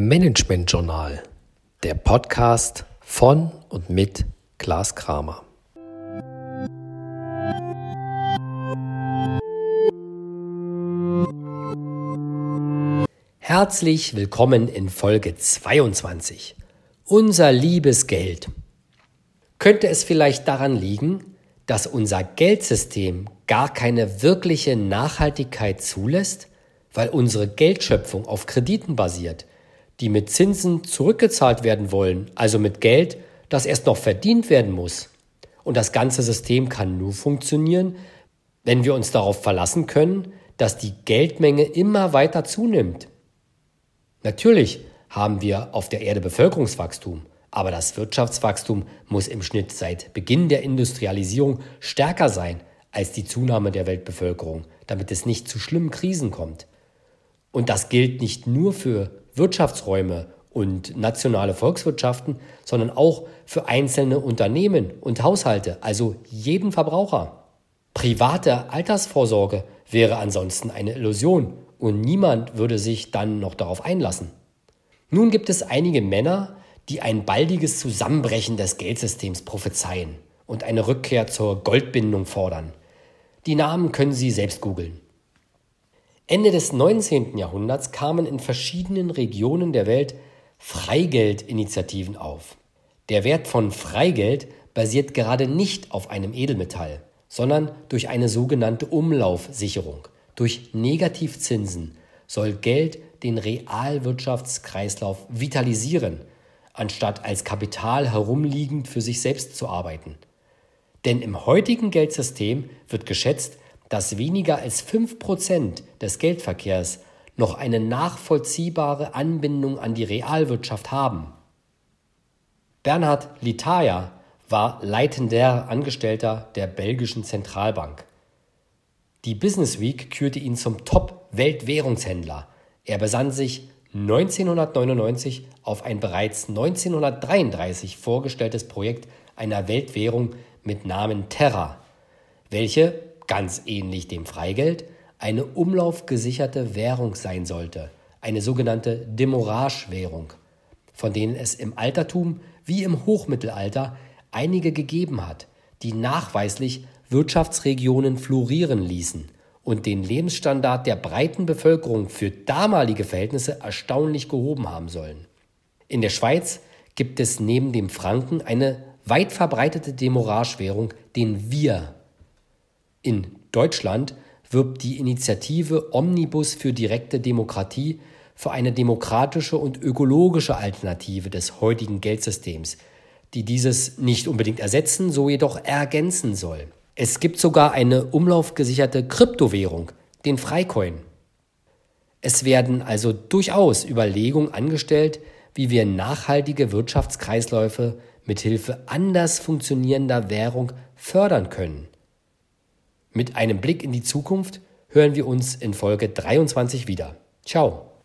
Management Journal, der Podcast von und mit Klaas Kramer. Herzlich willkommen in Folge 22. Unser liebes Geld. Könnte es vielleicht daran liegen, dass unser Geldsystem gar keine wirkliche Nachhaltigkeit zulässt, weil unsere Geldschöpfung auf Krediten basiert, die mit Zinsen zurückgezahlt werden wollen, also mit Geld, das erst noch verdient werden muss. Und das ganze System kann nur funktionieren, wenn wir uns darauf verlassen können, dass die Geldmenge immer weiter zunimmt. Natürlich haben wir auf der Erde Bevölkerungswachstum, aber das Wirtschaftswachstum muss im Schnitt seit Beginn der Industrialisierung stärker sein als die Zunahme der Weltbevölkerung, damit es nicht zu schlimmen Krisen kommt. Und das gilt nicht nur für Wirtschaftsräume und nationale Volkswirtschaften, sondern auch für einzelne Unternehmen und Haushalte, also jeden Verbraucher. Private Altersvorsorge wäre ansonsten eine Illusion und niemand würde sich dann noch darauf einlassen. Nun gibt es einige Männer, die ein baldiges Zusammenbrechen des Geldsystems prophezeien und eine Rückkehr zur Goldbindung fordern. Die Namen können Sie selbst googeln. Ende des 19. Jahrhunderts kamen in verschiedenen Regionen der Welt Freigeldinitiativen auf. Der Wert von Freigeld basiert gerade nicht auf einem Edelmetall, sondern durch eine sogenannte Umlaufsicherung. Durch Negativzinsen soll Geld den Realwirtschaftskreislauf vitalisieren, anstatt als Kapital herumliegend für sich selbst zu arbeiten. Denn im heutigen Geldsystem wird geschätzt, dass weniger als 5% des Geldverkehrs noch eine nachvollziehbare Anbindung an die Realwirtschaft haben. Bernhard Litaya war leitender Angestellter der belgischen Zentralbank. Die Business Week kürte ihn zum Top-Weltwährungshändler. Er besann sich 1999 auf ein bereits 1933 vorgestelltes Projekt einer Weltwährung mit Namen Terra, welche, ganz ähnlich dem Freigeld, eine umlaufgesicherte Währung sein sollte, eine sogenannte Demorage-Währung, von denen es im Altertum wie im Hochmittelalter einige gegeben hat, die nachweislich Wirtschaftsregionen florieren ließen und den Lebensstandard der breiten Bevölkerung für damalige Verhältnisse erstaunlich gehoben haben sollen. In der Schweiz gibt es neben dem Franken eine weit verbreitete Demorage-Währung, den Wir. In Deutschland wirbt die Initiative Omnibus für direkte Demokratie für eine demokratische und ökologische Alternative des heutigen Geldsystems, die dieses nicht unbedingt ersetzen, so jedoch ergänzen soll. Es gibt sogar eine umlaufgesicherte Kryptowährung, den Freicoin. Es werden also durchaus Überlegungen angestellt, wie wir nachhaltige Wirtschaftskreisläufe mithilfe anders funktionierender Währung fördern können. Mit einem Blick in die Zukunft hören wir uns in Folge 23 wieder. Ciao.